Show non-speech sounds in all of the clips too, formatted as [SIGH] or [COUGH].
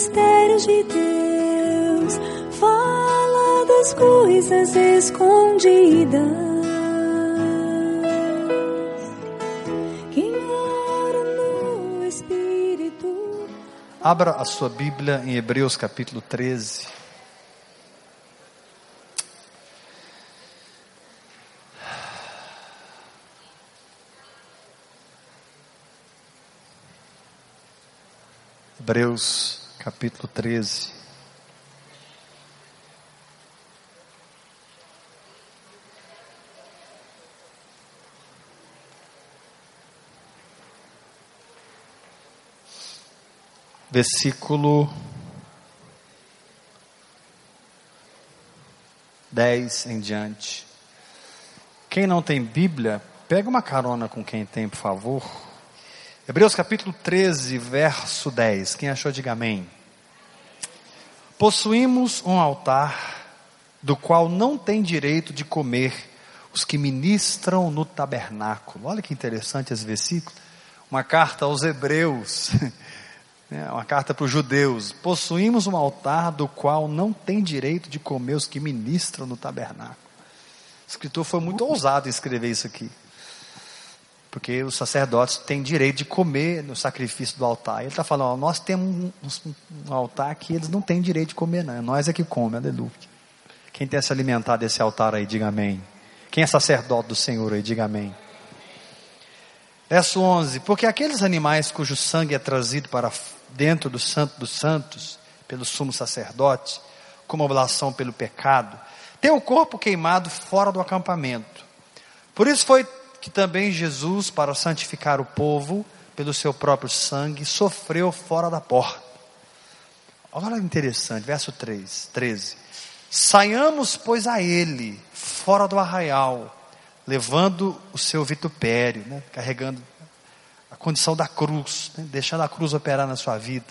mistérios de Deus, fala das coisas escondidas. Quem ora no Espírito. Abra a sua Bíblia em Hebreus capítulo 13. Hebreus capítulo 13. Versículo 10 em diante. Quem não tem Bíblia, pega uma carona com quem tem, por favor. Hebreus capítulo 13, verso 10. Quem achou, diga amém. Possuímos um altar do qual não tem direito de comer os que ministram no tabernáculo. Olha que interessante esse versículo. Uma carta aos Hebreus, [LAUGHS] né, uma carta para os judeus. Possuímos um altar do qual não tem direito de comer os que ministram no tabernáculo. O escritor foi muito ousado em escrever isso aqui. Porque os sacerdotes têm direito de comer no sacrifício do altar. Ele está falando, ó, nós temos um, um, altar que eles não têm direito de comer, não. Nós é que come, aleluia. Quem tem se alimentado desse altar aí, diga amém. Quem é sacerdote do Senhor aí, diga amém. Verso 11: Porque aqueles animais cujo sangue é trazido para dentro do Santo dos Santos, pelo sumo sacerdote, como oblação pelo pecado, têm o corpo queimado fora do acampamento. Por isso foi que também Jesus, para santificar o povo, pelo seu próprio sangue, sofreu fora da porta. Olha interessante, verso 3, 13. Saiamos, pois, a ele, fora do arraial, levando o seu vitupério, né, carregando a condição da cruz, né, deixando a cruz operar na sua vida.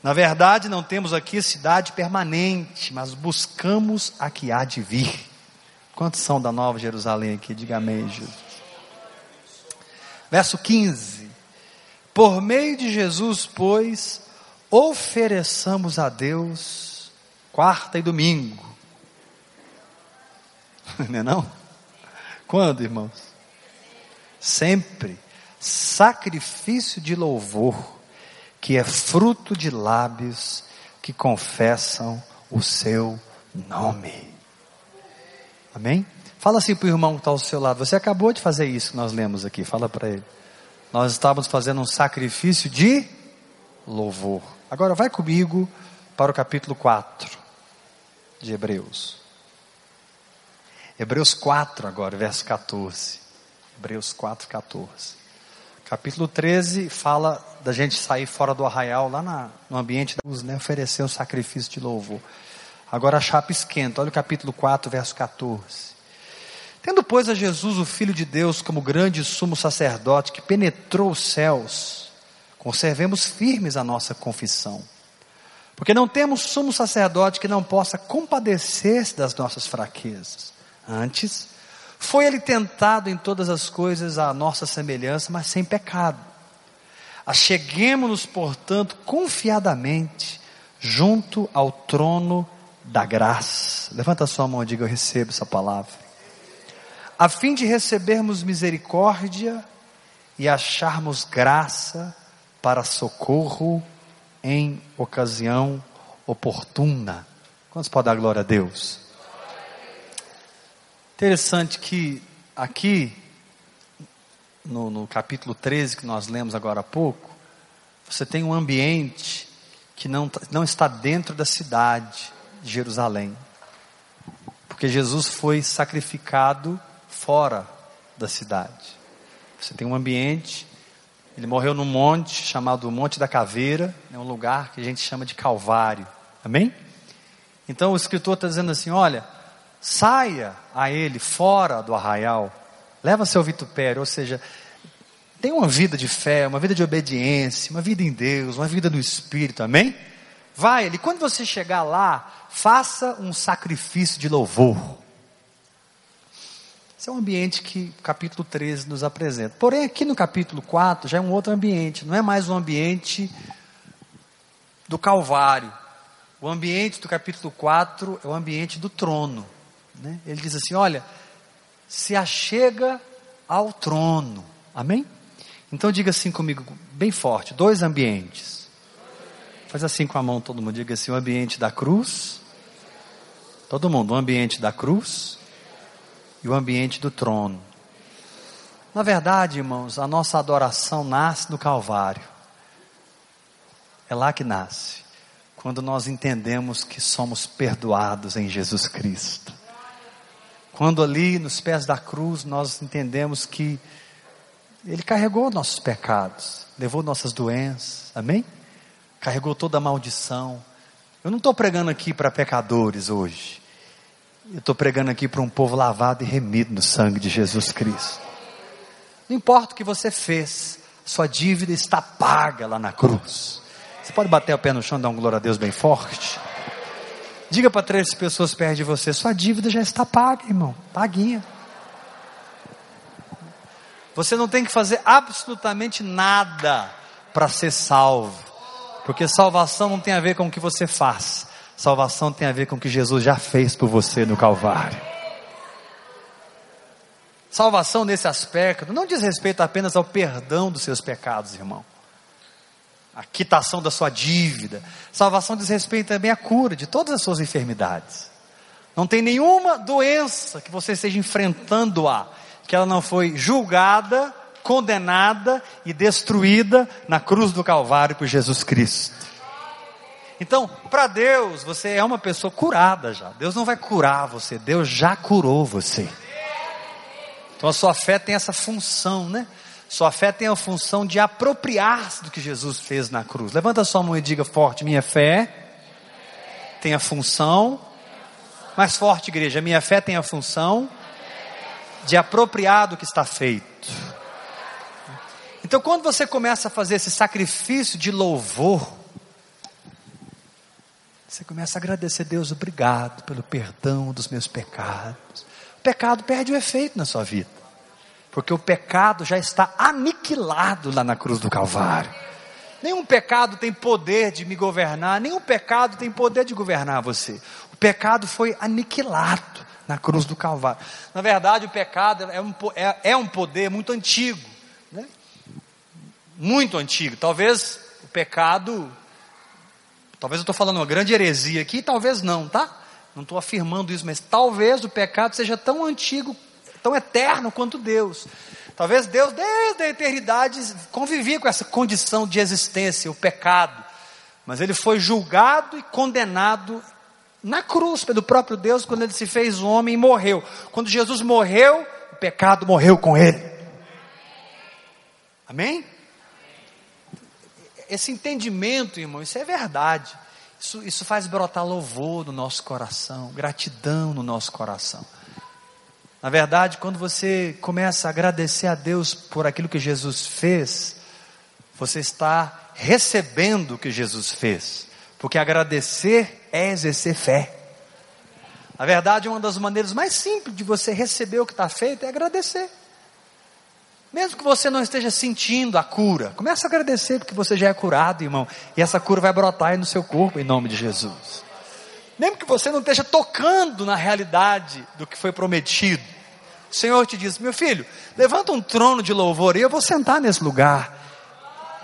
Na verdade, não temos aqui cidade permanente, mas buscamos a que há de vir. Quantos são da Nova Jerusalém aqui? Diga amém, Jesus. Verso 15: Por meio de Jesus, pois, ofereçamos a Deus quarta e domingo. [LAUGHS] Não é não? Quando, irmãos? Sempre sacrifício de louvor, que é fruto de lábios que confessam o seu nome. Amém? Fala assim para o irmão que está ao seu lado. Você acabou de fazer isso que nós lemos aqui. Fala para ele. Nós estávamos fazendo um sacrifício de louvor. Agora vai comigo para o capítulo 4 de Hebreus. Hebreus 4 agora, verso 14. Hebreus 4, 14. Capítulo 13 fala da gente sair fora do arraial, lá na, no ambiente da luz, né, oferecer um sacrifício de louvor. Agora a chapa esquenta, olha o capítulo 4, verso 14. Tendo, pois, a Jesus, o Filho de Deus, como grande sumo sacerdote que penetrou os céus, conservemos firmes a nossa confissão. Porque não temos sumo sacerdote que não possa compadecer-se das nossas fraquezas. Antes, foi ele tentado em todas as coisas à nossa semelhança, mas sem pecado. Acheguemos-nos, portanto, confiadamente junto ao trono da graça. Levanta a sua mão e diga: Eu recebo essa palavra a fim de recebermos misericórdia e acharmos graça para socorro em ocasião oportuna. Quantos podem dar glória a Deus? Interessante que aqui, no, no capítulo 13 que nós lemos agora há pouco, você tem um ambiente que não, não está dentro da cidade de Jerusalém. Porque Jesus foi sacrificado fora da cidade. Você tem um ambiente, ele morreu num monte chamado Monte da Caveira, é um lugar que a gente chama de Calvário. Amém? Então o escritor está dizendo assim: olha, saia a ele fora do arraial, leva seu vitupério, ou seja, tenha uma vida de fé, uma vida de obediência, uma vida em Deus, uma vida no Espírito, amém? Vai ele, quando você chegar lá, faça um sacrifício de louvor. Esse é um ambiente que o capítulo 13 nos apresenta. Porém, aqui no capítulo 4 já é um outro ambiente, não é mais um ambiente do Calvário. O ambiente do capítulo 4 é o ambiente do trono. Né? Ele diz assim: olha, se achega ao trono. Amém? Então diga assim comigo, bem forte: dois ambientes. Faz assim com a mão todo mundo, diga assim: o ambiente da cruz. Todo mundo, o ambiente da cruz e o ambiente do trono. Na verdade, irmãos, a nossa adoração nasce no Calvário. É lá que nasce. Quando nós entendemos que somos perdoados em Jesus Cristo. Quando ali nos pés da cruz nós entendemos que Ele carregou nossos pecados, levou nossas doenças, amém? Carregou toda a maldição. Eu não estou pregando aqui para pecadores hoje. Eu estou pregando aqui para um povo lavado e remido no sangue de Jesus Cristo. Não importa o que você fez, sua dívida está paga lá na cruz. Você pode bater o pé no chão e dar um glória a Deus bem forte? Diga para três pessoas perto de você: sua dívida já está paga, irmão, paguinha. Você não tem que fazer absolutamente nada para ser salvo, porque salvação não tem a ver com o que você faz, salvação tem a ver com o que Jesus já fez por você no Calvário. Salvação nesse aspecto não diz respeito apenas ao perdão dos seus pecados, irmão a quitação da sua dívida. Salvação diz respeito também à cura de todas as suas enfermidades. Não tem nenhuma doença que você esteja enfrentando-a, que ela não foi julgada, condenada e destruída na cruz do Calvário por Jesus Cristo. Então, para Deus, você é uma pessoa curada já. Deus não vai curar você, Deus já curou você. Então a sua fé tem essa função, né? Sua fé tem a função de apropriar-se do que Jesus fez na cruz. Levanta sua mão e diga forte: minha fé tem a função. Mais forte, igreja, minha fé tem a função de apropriar do que está feito. Então, quando você começa a fazer esse sacrifício de louvor, você começa a agradecer a Deus, obrigado pelo perdão dos meus pecados. O pecado perde o efeito na sua vida porque o pecado já está aniquilado lá na cruz do Calvário. Nenhum pecado tem poder de me governar, nenhum pecado tem poder de governar você. O pecado foi aniquilado na cruz do Calvário. Na verdade, o pecado é um, é, é um poder muito antigo, né? muito antigo. Talvez o pecado, talvez eu estou falando uma grande heresia aqui, talvez não, tá? Não estou afirmando isso, mas talvez o pecado seja tão antigo tão eterno quanto Deus. Talvez Deus, desde a eternidade, convivia com essa condição de existência, o pecado. Mas ele foi julgado e condenado na cruz pelo próprio Deus, quando ele se fez homem e morreu. Quando Jesus morreu, o pecado morreu com ele. Amém? Esse entendimento, irmão, isso é verdade. Isso, isso faz brotar louvor no nosso coração, gratidão no nosso coração. Na verdade, quando você começa a agradecer a Deus por aquilo que Jesus fez, você está recebendo o que Jesus fez. Porque agradecer é exercer fé. Na verdade, uma das maneiras mais simples de você receber o que está feito é agradecer. Mesmo que você não esteja sentindo a cura, comece a agradecer porque você já é curado, irmão. E essa cura vai brotar aí no seu corpo em nome de Jesus. Mesmo que você não esteja tocando na realidade do que foi prometido, o Senhor te diz: meu filho, levanta um trono de louvor e eu vou sentar nesse lugar.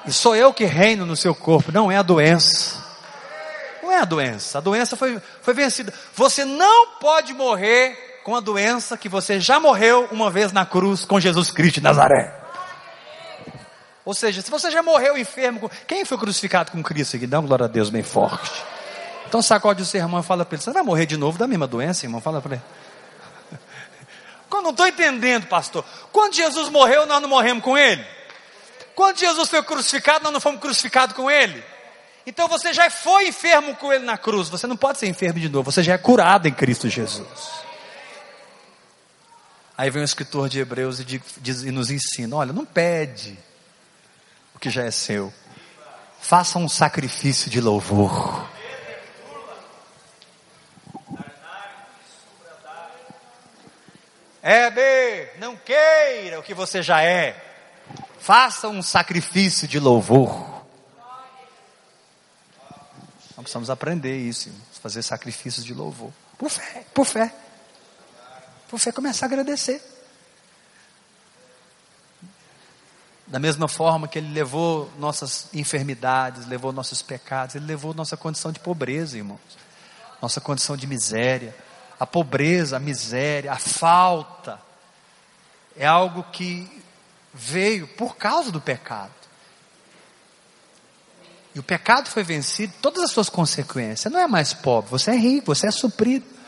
E sou eu que reino no seu corpo, não é a doença. Não é a doença, a doença foi, foi vencida. Você não pode morrer com a doença que você já morreu uma vez na cruz com Jesus Cristo de Nazaré. Ou seja, se você já morreu enfermo, quem foi crucificado com Cristo aqui? Dá uma glória a Deus bem forte. Então sacode o seu irmão e fala para ele: Você vai morrer de novo da mesma doença, irmão? Fala para ele. [LAUGHS] Eu não estou entendendo, pastor. Quando Jesus morreu, nós não morremos com ele. Quando Jesus foi crucificado, nós não fomos crucificados com ele. Então você já foi enfermo com ele na cruz. Você não pode ser enfermo de novo. Você já é curado em Cristo Jesus. Aí vem o escritor de Hebreus e, diz, e nos ensina: olha, não pede o que já é seu. Faça um sacrifício de louvor. B, não queira o que você já é. Faça um sacrifício de louvor. Nós precisamos aprender isso, fazer sacrifícios de louvor. Por fé, por fé. Por fé começar a agradecer. Da mesma forma que Ele levou nossas enfermidades, levou nossos pecados, Ele levou nossa condição de pobreza, irmãos. Nossa condição de miséria. A pobreza, a miséria, a falta. É algo que veio por causa do pecado. E o pecado foi vencido, todas as suas consequências. Você não é mais pobre, você é rico, você é suprido.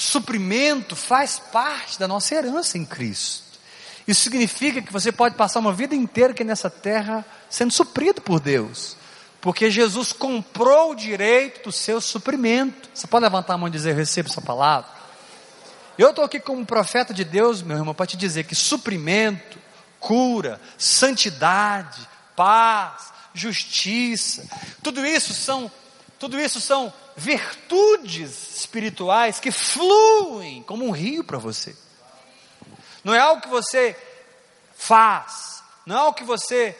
Suprimento faz parte da nossa herança em Cristo. Isso significa que você pode passar uma vida inteira aqui nessa terra sendo suprido por Deus. Porque Jesus comprou o direito do seu suprimento. Você pode levantar a mão e dizer: Eu recebo essa palavra. Eu estou aqui como profeta de Deus, meu irmão, para te dizer que suprimento, cura, santidade, paz, justiça, tudo isso são, tudo isso são virtudes espirituais que fluem como um rio para você. Não é algo que você faz, não é algo que você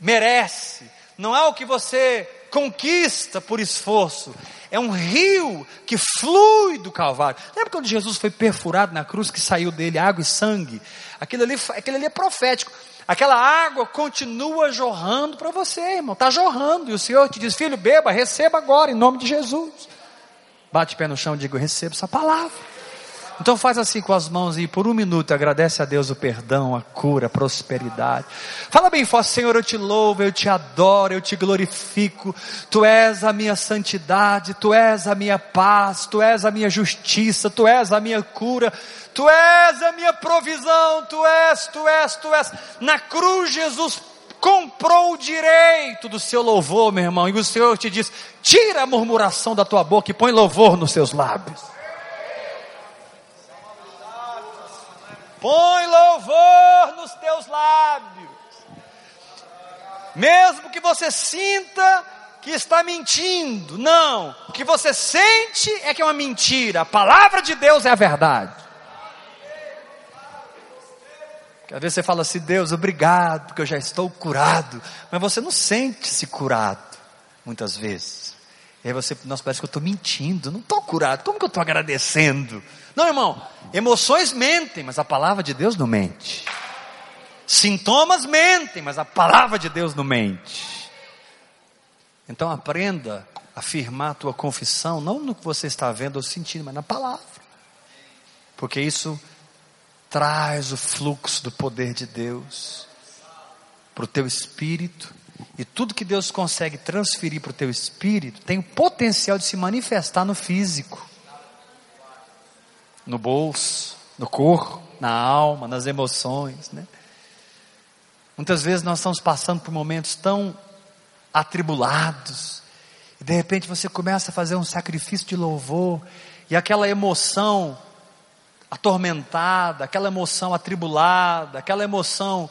merece, não é algo que você conquista por esforço, é um rio que flui do Calvário. Lembra quando Jesus foi perfurado na cruz, que saiu dele água e sangue? Aquilo ali, aquilo ali é profético. Aquela água continua jorrando para você, irmão. Está jorrando. E o Senhor te diz: Filho, beba, receba agora, em nome de Jesus. Bate o pé no chão e diga: Receba essa palavra. Então faz assim com as mãos e por um minuto agradece a Deus o perdão, a cura, a prosperidade. Fala bem forte, Senhor, eu te louvo, eu te adoro, eu te glorifico. Tu és a minha santidade, tu és a minha paz, tu és a minha justiça, tu és a minha cura. Tu és a minha provisão, tu és, tu és, tu és. Na cruz Jesus comprou o direito do seu louvor, meu irmão, e o Senhor te diz: tira a murmuração da tua boca e põe louvor nos seus lábios. Põe louvor nos teus lábios. Mesmo que você sinta que está mentindo, não. O que você sente é que é uma mentira. A palavra de Deus é a verdade. Às vezes você fala assim, Deus, obrigado, porque eu já estou curado. Mas você não sente-se curado, muitas vezes. E aí você, nossa, parece que eu estou mentindo, não estou curado, como que eu estou agradecendo? Não, irmão, emoções mentem, mas a palavra de Deus não mente. Sintomas mentem, mas a palavra de Deus não mente. Então aprenda a afirmar a tua confissão, não no que você está vendo ou sentindo, mas na palavra. Porque isso traz o fluxo do poder de Deus para o teu espírito e tudo que Deus consegue transferir para o teu espírito tem o potencial de se manifestar no físico, no bolso, no corpo, na alma, nas emoções. Né? Muitas vezes nós estamos passando por momentos tão atribulados, e de repente você começa a fazer um sacrifício de louvor, e aquela emoção atormentada, aquela emoção atribulada, aquela emoção,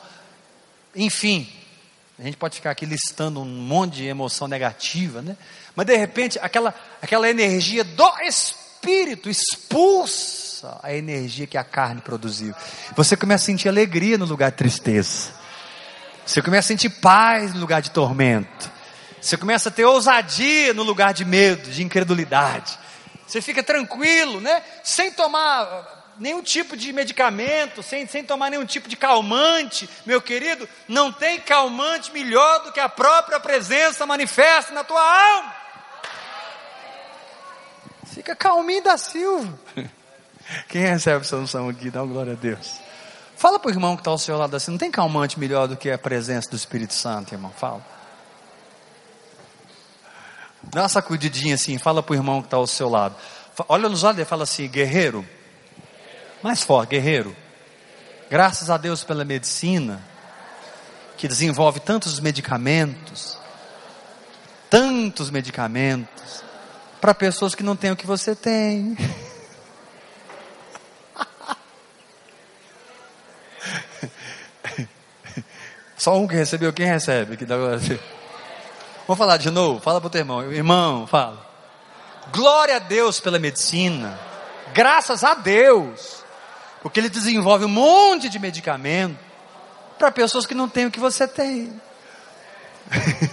enfim, a gente pode ficar aqui listando um monte de emoção negativa, né? Mas de repente, aquela, aquela energia do espírito expulsa a energia que a carne produziu. Você começa a sentir alegria no lugar de tristeza. Você começa a sentir paz no lugar de tormento. Você começa a ter ousadia no lugar de medo, de incredulidade. Você fica tranquilo, né? Sem tomar nenhum tipo de medicamento, sem, sem tomar nenhum tipo de calmante, meu querido, não tem calmante melhor do que a própria presença manifesta na tua alma. Fica calminho da Silva. [LAUGHS] Quem recebe essa unção aqui, dá uma glória a Deus. Fala para o irmão que está ao seu lado assim, não tem calmante melhor do que a presença do Espírito Santo, irmão? Fala. Dá uma sacudidinha assim, fala para o irmão que está ao seu lado. Olha nos olhos e fala assim, guerreiro, mais forte, guerreiro. Graças a Deus pela medicina, que desenvolve tantos medicamentos, tantos medicamentos, para pessoas que não têm o que você tem. [LAUGHS] Só um que recebeu, quem recebe? Que dá Vamos falar de novo, fala para o teu irmão, irmão, fala. Glória a Deus pela medicina, graças a Deus porque ele desenvolve um monte de medicamento para pessoas que não têm o que você tem.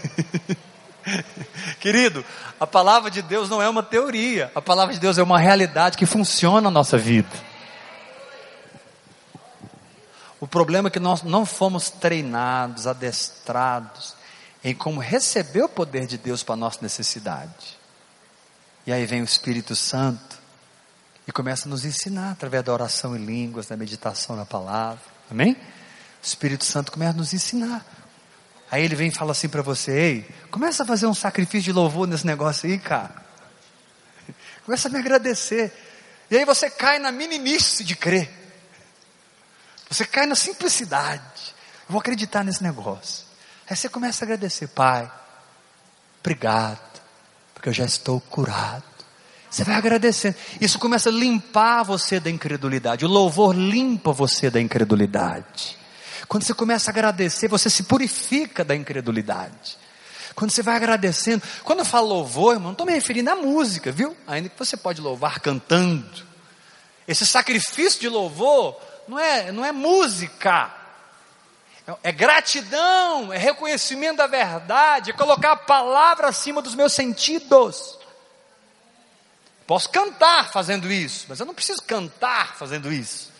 [LAUGHS] Querido, a palavra de Deus não é uma teoria, a palavra de Deus é uma realidade que funciona na nossa vida. O problema é que nós não fomos treinados, adestrados em como receber o poder de Deus para a nossa necessidade. E aí vem o Espírito Santo e começa a nos ensinar através da oração em línguas, da meditação na palavra. Amém? O Espírito Santo começa a nos ensinar. Aí ele vem e fala assim para você: Ei, começa a fazer um sacrifício de louvor nesse negócio aí, cara. [LAUGHS] Começa a me agradecer. E aí você cai na meninice de crer. Você cai na simplicidade. Eu vou acreditar nesse negócio. Aí você começa a agradecer, Pai. Obrigado, porque eu já estou curado. Você vai agradecendo. Isso começa a limpar você da incredulidade. O louvor limpa você da incredulidade. Quando você começa a agradecer, você se purifica da incredulidade. Quando você vai agradecendo, quando eu falo louvor, irmão, não estou me referindo à música, viu? Ainda que você pode louvar cantando. Esse sacrifício de louvor não é, não é música. É, gratidão, é reconhecimento da verdade, é colocar a palavra acima dos meus sentidos. Posso cantar fazendo isso, mas eu não preciso cantar fazendo isso.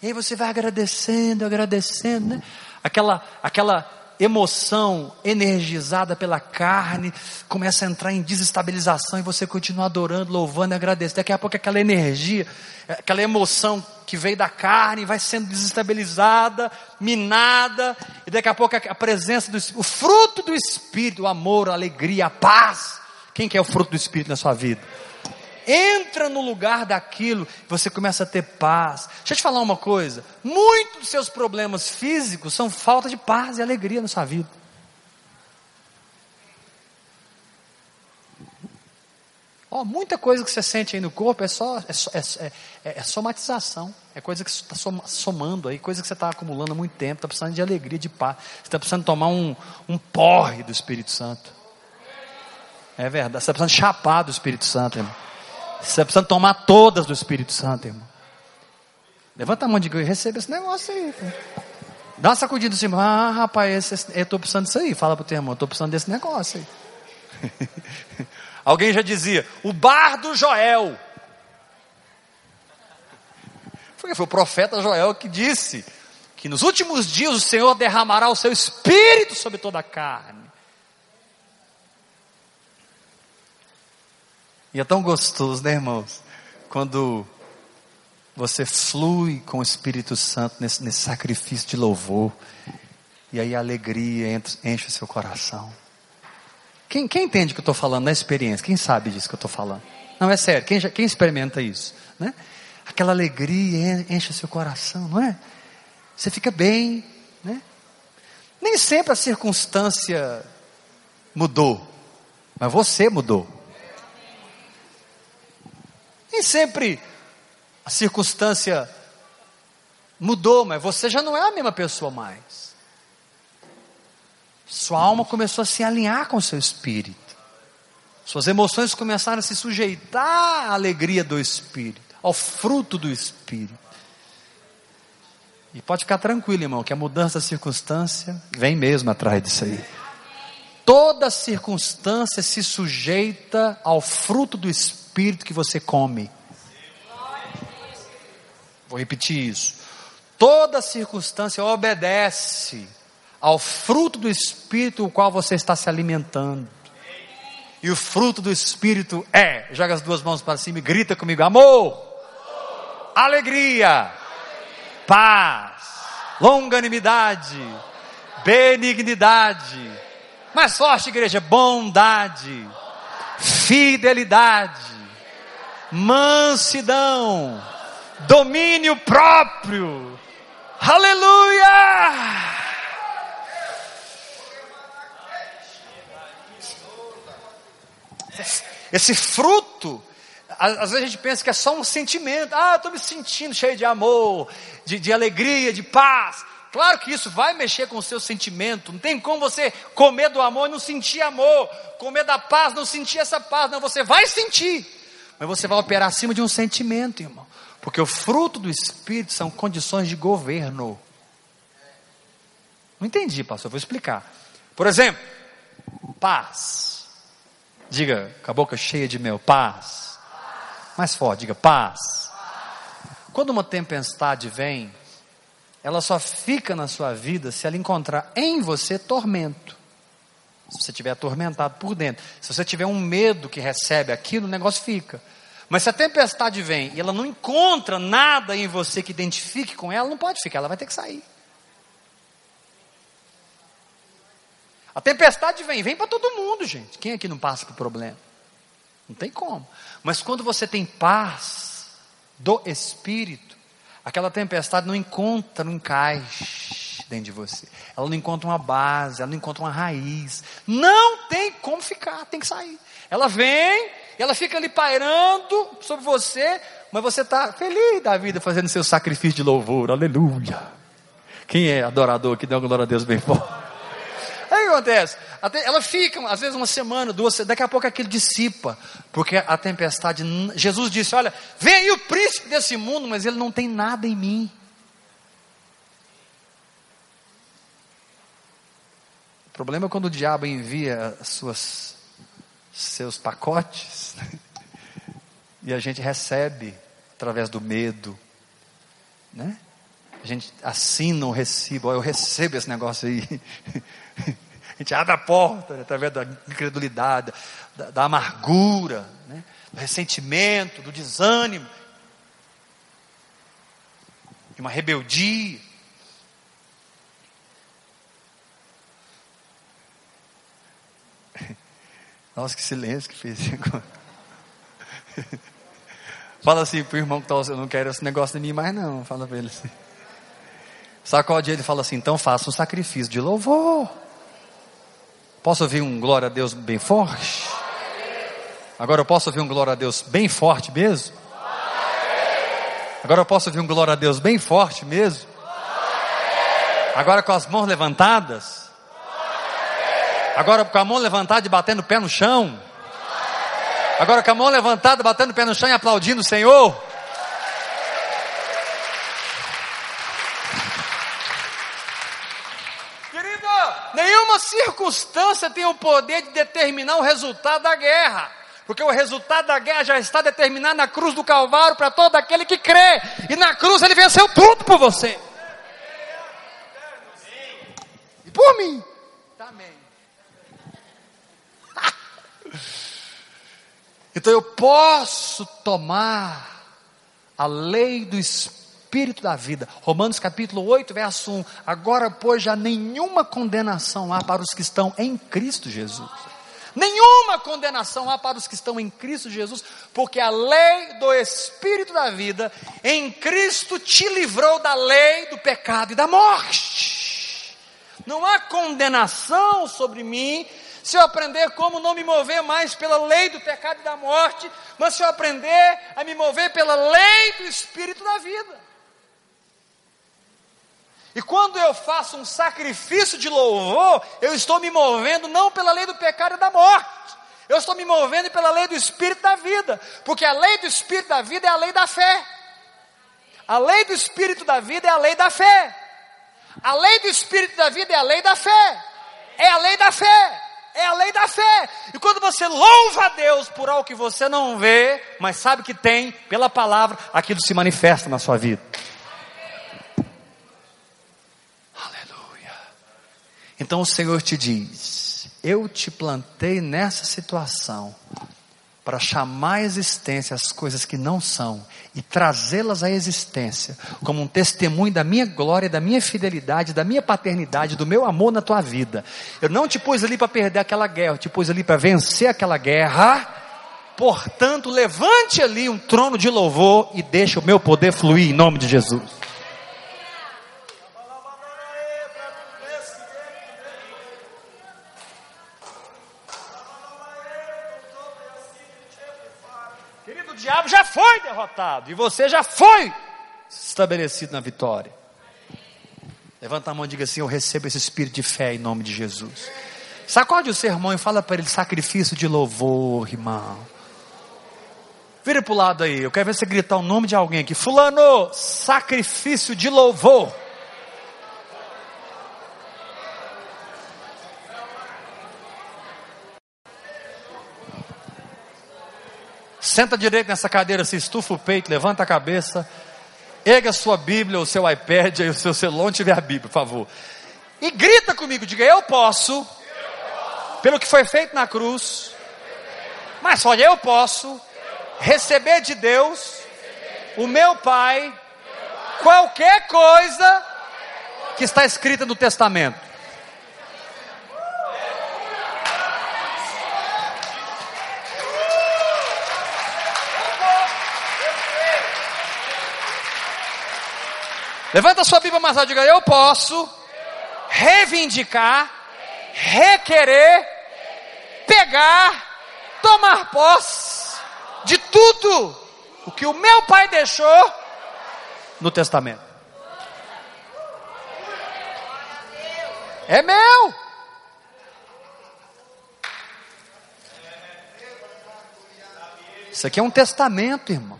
E aí você vai agradecendo, agradecendo, né? Aquela, aquela emoção energizada pela carne começa a entrar em desestabilização e você continua adorando, louvando e agradecendo. Daqui a pouco aquela energia, aquela emoção que veio da carne vai sendo desestabilizada, minada, e daqui a pouco a presença do o fruto do Espírito, o amor, a alegria, a paz, quem quer o fruto do Espírito na sua vida? Entra no lugar daquilo, você começa a ter paz. Deixa eu te falar uma coisa: muitos dos seus problemas físicos são falta de paz e alegria na sua vida. Oh, muita coisa que você sente aí no corpo é só é, é, é, é somatização, é coisa que está somando aí, coisa que você está acumulando há muito tempo, está precisando de alegria, de paz, você está precisando tomar um, um porre do Espírito Santo. É verdade. Você está precisando chapar do Espírito Santo, irmão. Você está precisando tomar todas do Espírito Santo, irmão. Levanta a mão de e receba esse negócio aí. Dá uma sacudida assim, ah, rapaz, esse, eu estou precisando disso aí. Fala para o teu irmão, estou precisando desse negócio aí. [LAUGHS] Alguém já dizia, o bar do Joel. Foi, foi o profeta Joel que disse que nos últimos dias o Senhor derramará o seu espírito sobre toda a carne. E é tão gostoso, né, irmãos? Quando você flui com o Espírito Santo nesse, nesse sacrifício de louvor, e aí a alegria enche, enche o seu coração. Quem, quem entende o que eu estou falando na experiência? Quem sabe disso que eu estou falando? Não, é sério, quem, quem experimenta isso? Né? Aquela alegria enche o seu coração, não é? Você fica bem, né? Nem sempre a circunstância mudou, mas você mudou. Nem sempre a circunstância mudou, mas você já não é a mesma pessoa mais. Sua alma começou a se alinhar com seu espírito. Suas emoções começaram a se sujeitar à alegria do espírito, ao fruto do espírito. E pode ficar tranquilo, irmão, que a mudança da circunstância vem mesmo atrás disso aí. Toda circunstância se sujeita ao fruto do espírito espírito que você come. Vou repetir isso. Toda circunstância obedece ao fruto do espírito o qual você está se alimentando. E o fruto do espírito é, joga as duas mãos para cima e grita comigo: amor, alegria, paz, longanimidade, benignidade, mais forte, igreja, bondade, fidelidade, mansidão, domínio próprio. Aleluia! Esse fruto, às vezes a gente pensa que é só um sentimento. Ah, estou me sentindo cheio de amor, de, de alegria, de paz. Claro que isso vai mexer com o seu sentimento. Não tem como você comer do amor e não sentir amor, comer da paz, não sentir essa paz. Não, você vai sentir. Mas você vai operar acima de um sentimento, irmão. Porque o fruto do Espírito são condições de governo. Não entendi, pastor, vou explicar. Por exemplo, paz. Diga com a boca cheia de mel, paz. Mais forte, diga paz. Quando uma tempestade vem, ela só fica na sua vida se ela encontrar em você tormento. Se você estiver atormentado por dentro. Se você tiver um medo que recebe aquilo, o negócio fica. Mas se a tempestade vem e ela não encontra nada em você que identifique com ela, não pode ficar, ela vai ter que sair. A tempestade vem, vem para todo mundo, gente. Quem aqui não passa por problema? Não tem como. Mas quando você tem paz do Espírito, aquela tempestade não encontra um encaixe dentro de você. Ela não encontra uma base, ela não encontra uma raiz. Não tem como ficar, tem que sair. Ela vem, ela fica ali pairando sobre você, mas você está feliz da vida fazendo seu sacrifício de louvor. Aleluia. Quem é adorador que dá glória a Deus bem forte? Aí o que acontece? Ela fica, às vezes, uma semana, duas, daqui a pouco aquilo dissipa, porque a tempestade. Jesus disse: Olha, vem aí o príncipe desse mundo, mas ele não tem nada em mim. O problema é quando o diabo envia suas, seus pacotes [LAUGHS] e a gente recebe através do medo, né? A gente assina um recibo, eu recebo esse negócio aí. [LAUGHS] A gente abre a porta né, através da incredulidade, da, da amargura, né, do ressentimento, do desânimo, de uma rebeldia. Nossa, que silêncio que fez. [LAUGHS] Fala assim pro irmão que está eu não quero esse negócio de mim mais não. Fala para ele assim. Sacode ele e fala assim, então faça um sacrifício de louvor. Posso ouvir um glória a Deus bem forte? Agora eu posso ouvir um glória a Deus bem forte mesmo? Agora eu posso ouvir um glória a Deus bem forte mesmo? Agora com as mãos levantadas? Agora com a mão levantada e batendo o pé no chão? Agora com a mão levantada, batendo o pé no chão e aplaudindo o Senhor? Nenhuma circunstância tem o poder de determinar o resultado da guerra. Porque o resultado da guerra já está determinado na cruz do Calvário para todo aquele que crê. E na cruz ele venceu tudo por você. E por mim. Também. Então eu posso tomar a lei do Espírito da vida. Romanos capítulo 8, verso 1. Agora, pois, já nenhuma condenação há para os que estão em Cristo Jesus. Nenhuma condenação há para os que estão em Cristo Jesus, porque a lei do Espírito da vida em Cristo te livrou da lei do pecado e da morte. Não há condenação sobre mim se eu aprender como não me mover mais pela lei do pecado e da morte, mas se eu aprender a me mover pela lei do Espírito da vida. E quando eu faço um sacrifício de louvor, eu estou me movendo não pela lei do pecado e da morte, eu estou me movendo pela lei do Espírito da vida, porque a lei do Espírito da vida é a lei da fé. A lei do Espírito da vida é a lei da fé. A lei do Espírito da vida é a lei da fé. É a lei da fé. É a lei da fé. E quando você louva a Deus por algo que você não vê, mas sabe que tem, pela palavra, aquilo se manifesta na sua vida. Então o Senhor te diz: Eu te plantei nessa situação para chamar à existência as coisas que não são e trazê-las à existência como um testemunho da minha glória, da minha fidelidade, da minha paternidade, do meu amor na tua vida. Eu não te pus ali para perder aquela guerra, eu te pus ali para vencer aquela guerra. Portanto, levante ali um trono de louvor e deixe o meu poder fluir em nome de Jesus. Diabo já foi derrotado e você já foi estabelecido na vitória. Levanta a mão e diga assim: Eu recebo esse espírito de fé em nome de Jesus. Sacode o sermão e fala para ele: sacrifício de louvor, irmão. Vira para o lado aí, eu quero ver você gritar o nome de alguém aqui. Fulano, sacrifício de louvor. Senta direito nessa cadeira, se estufa o peito, levanta a cabeça. Erga a sua Bíblia, o seu iPad, aí o seu celular, onde tiver a Bíblia, por favor. E grita comigo, diga: Eu posso, pelo que foi feito na cruz, mas só eu posso receber de Deus, o meu Pai, qualquer coisa que está escrita no testamento. Levanta sua Bíblia mais alto e diga: Eu posso reivindicar, requerer, pegar, tomar posse de tudo o que o meu pai deixou no testamento. É meu. Isso aqui é um testamento, irmão.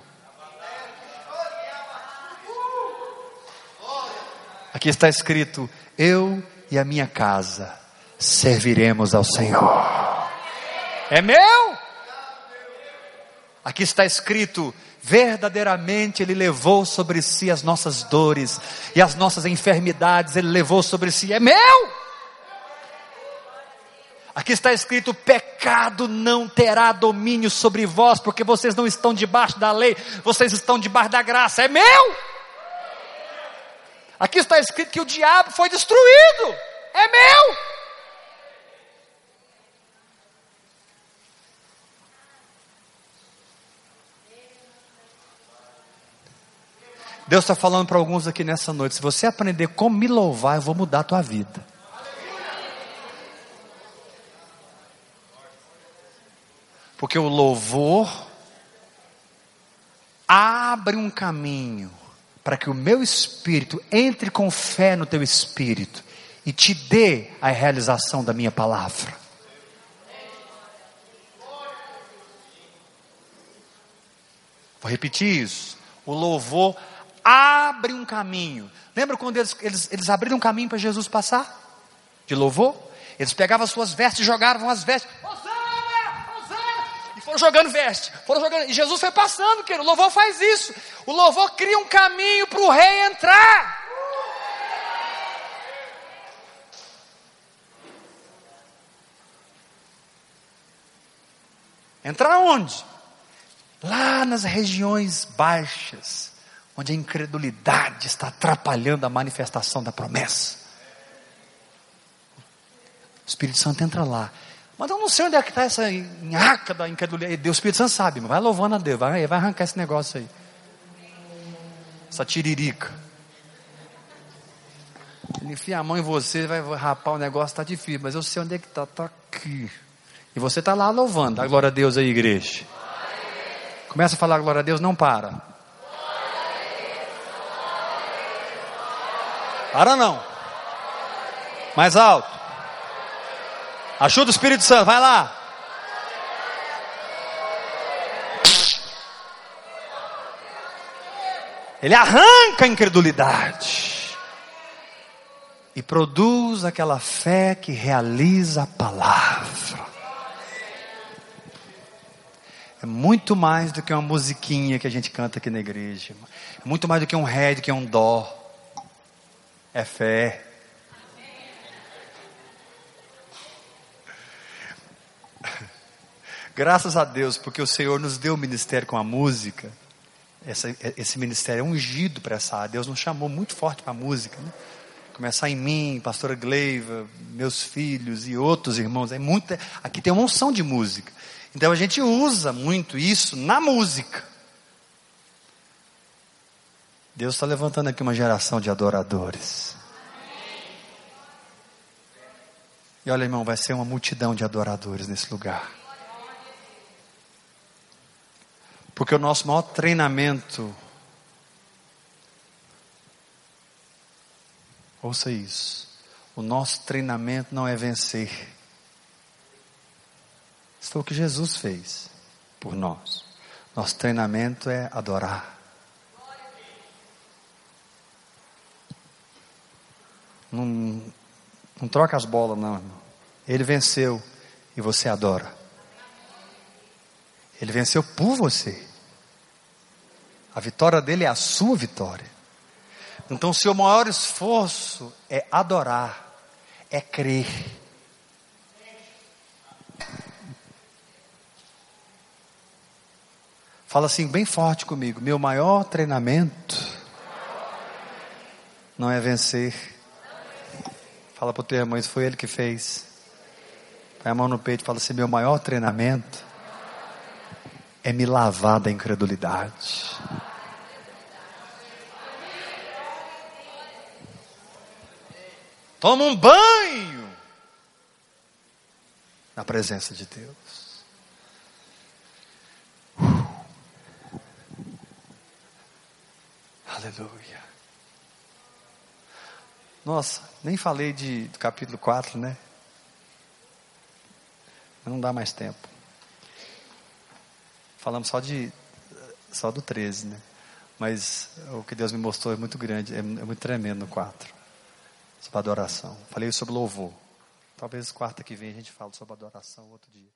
Aqui está escrito: Eu e a minha casa serviremos ao Senhor. É meu? Aqui está escrito: verdadeiramente Ele levou sobre si as nossas dores e as nossas enfermidades, Ele levou sobre si, é meu. Aqui está escrito: pecado não terá domínio sobre vós, porque vocês não estão debaixo da lei, vocês estão debaixo da graça, é meu. Aqui está escrito que o diabo foi destruído. É meu. Deus está falando para alguns aqui nessa noite: se você aprender como me louvar, eu vou mudar a tua vida. Porque o louvor abre um caminho para que o meu espírito entre com fé no teu espírito e te dê a realização da minha palavra. Vou repetir isso. O louvor abre um caminho. Lembra quando eles, eles, eles abriram um caminho para Jesus passar? De louvor? Eles pegavam as suas vestes e jogavam as vestes foram jogando veste, foram jogando, e Jesus foi passando, que o louvor faz isso. O louvor cria um caminho para o rei entrar. Entrar onde? Lá nas regiões baixas, onde a incredulidade está atrapalhando a manifestação da promessa. O Espírito Santo entra lá mas eu não sei onde é que está essa nhaca da incredulidade. O Espírito Santo sabe, vai louvando a Deus, vai, vai arrancar esse negócio aí. Essa tiririca. Ele enfia a mão em você, vai rapar o negócio, está difícil, mas eu sei onde é que está, está aqui. E você está lá louvando, a glória a Deus aí, igreja. Começa a falar glória a Deus, não para. Para não. Mais alto. Ajuda o Espírito Santo, vai lá. Ele arranca a incredulidade e produz aquela fé que realiza a palavra. É muito mais do que uma musiquinha que a gente canta aqui na igreja. É muito mais do que um ré, do que um dó. É fé. Graças a Deus, porque o Senhor nos deu o ministério com a música. Essa, esse ministério é ungido para essa área. Deus nos chamou muito forte para a música. Né? Começar em mim, pastora Gleiva, meus filhos e outros irmãos. É muita, aqui tem uma unção de música. Então a gente usa muito isso na música. Deus está levantando aqui uma geração de adoradores. E olha, irmão, vai ser uma multidão de adoradores nesse lugar. Porque o nosso maior treinamento, ouça isso, o nosso treinamento não é vencer. Isso foi o que Jesus fez por nós. Nosso treinamento é adorar. Não, não troca as bolas, não, irmão. Ele venceu e você adora. Ele venceu por você. A vitória dele é a sua vitória. Então, seu maior esforço é adorar, é crer. Fala assim, bem forte comigo: meu maior treinamento não é vencer. Fala para o teu irmão, isso foi ele que fez. Põe a mão no peito e fala assim: meu maior treinamento é me lavar da incredulidade. Toma um banho na presença de Deus. Uh. Aleluia. Nossa, nem falei de, do capítulo 4, né? Não dá mais tempo. Falamos só de só do 13, né? Mas o que Deus me mostrou é muito grande, é, é muito tremendo no 4. Sobre adoração. Falei sobre louvor. Talvez quarta que vem a gente fale sobre adoração outro dia.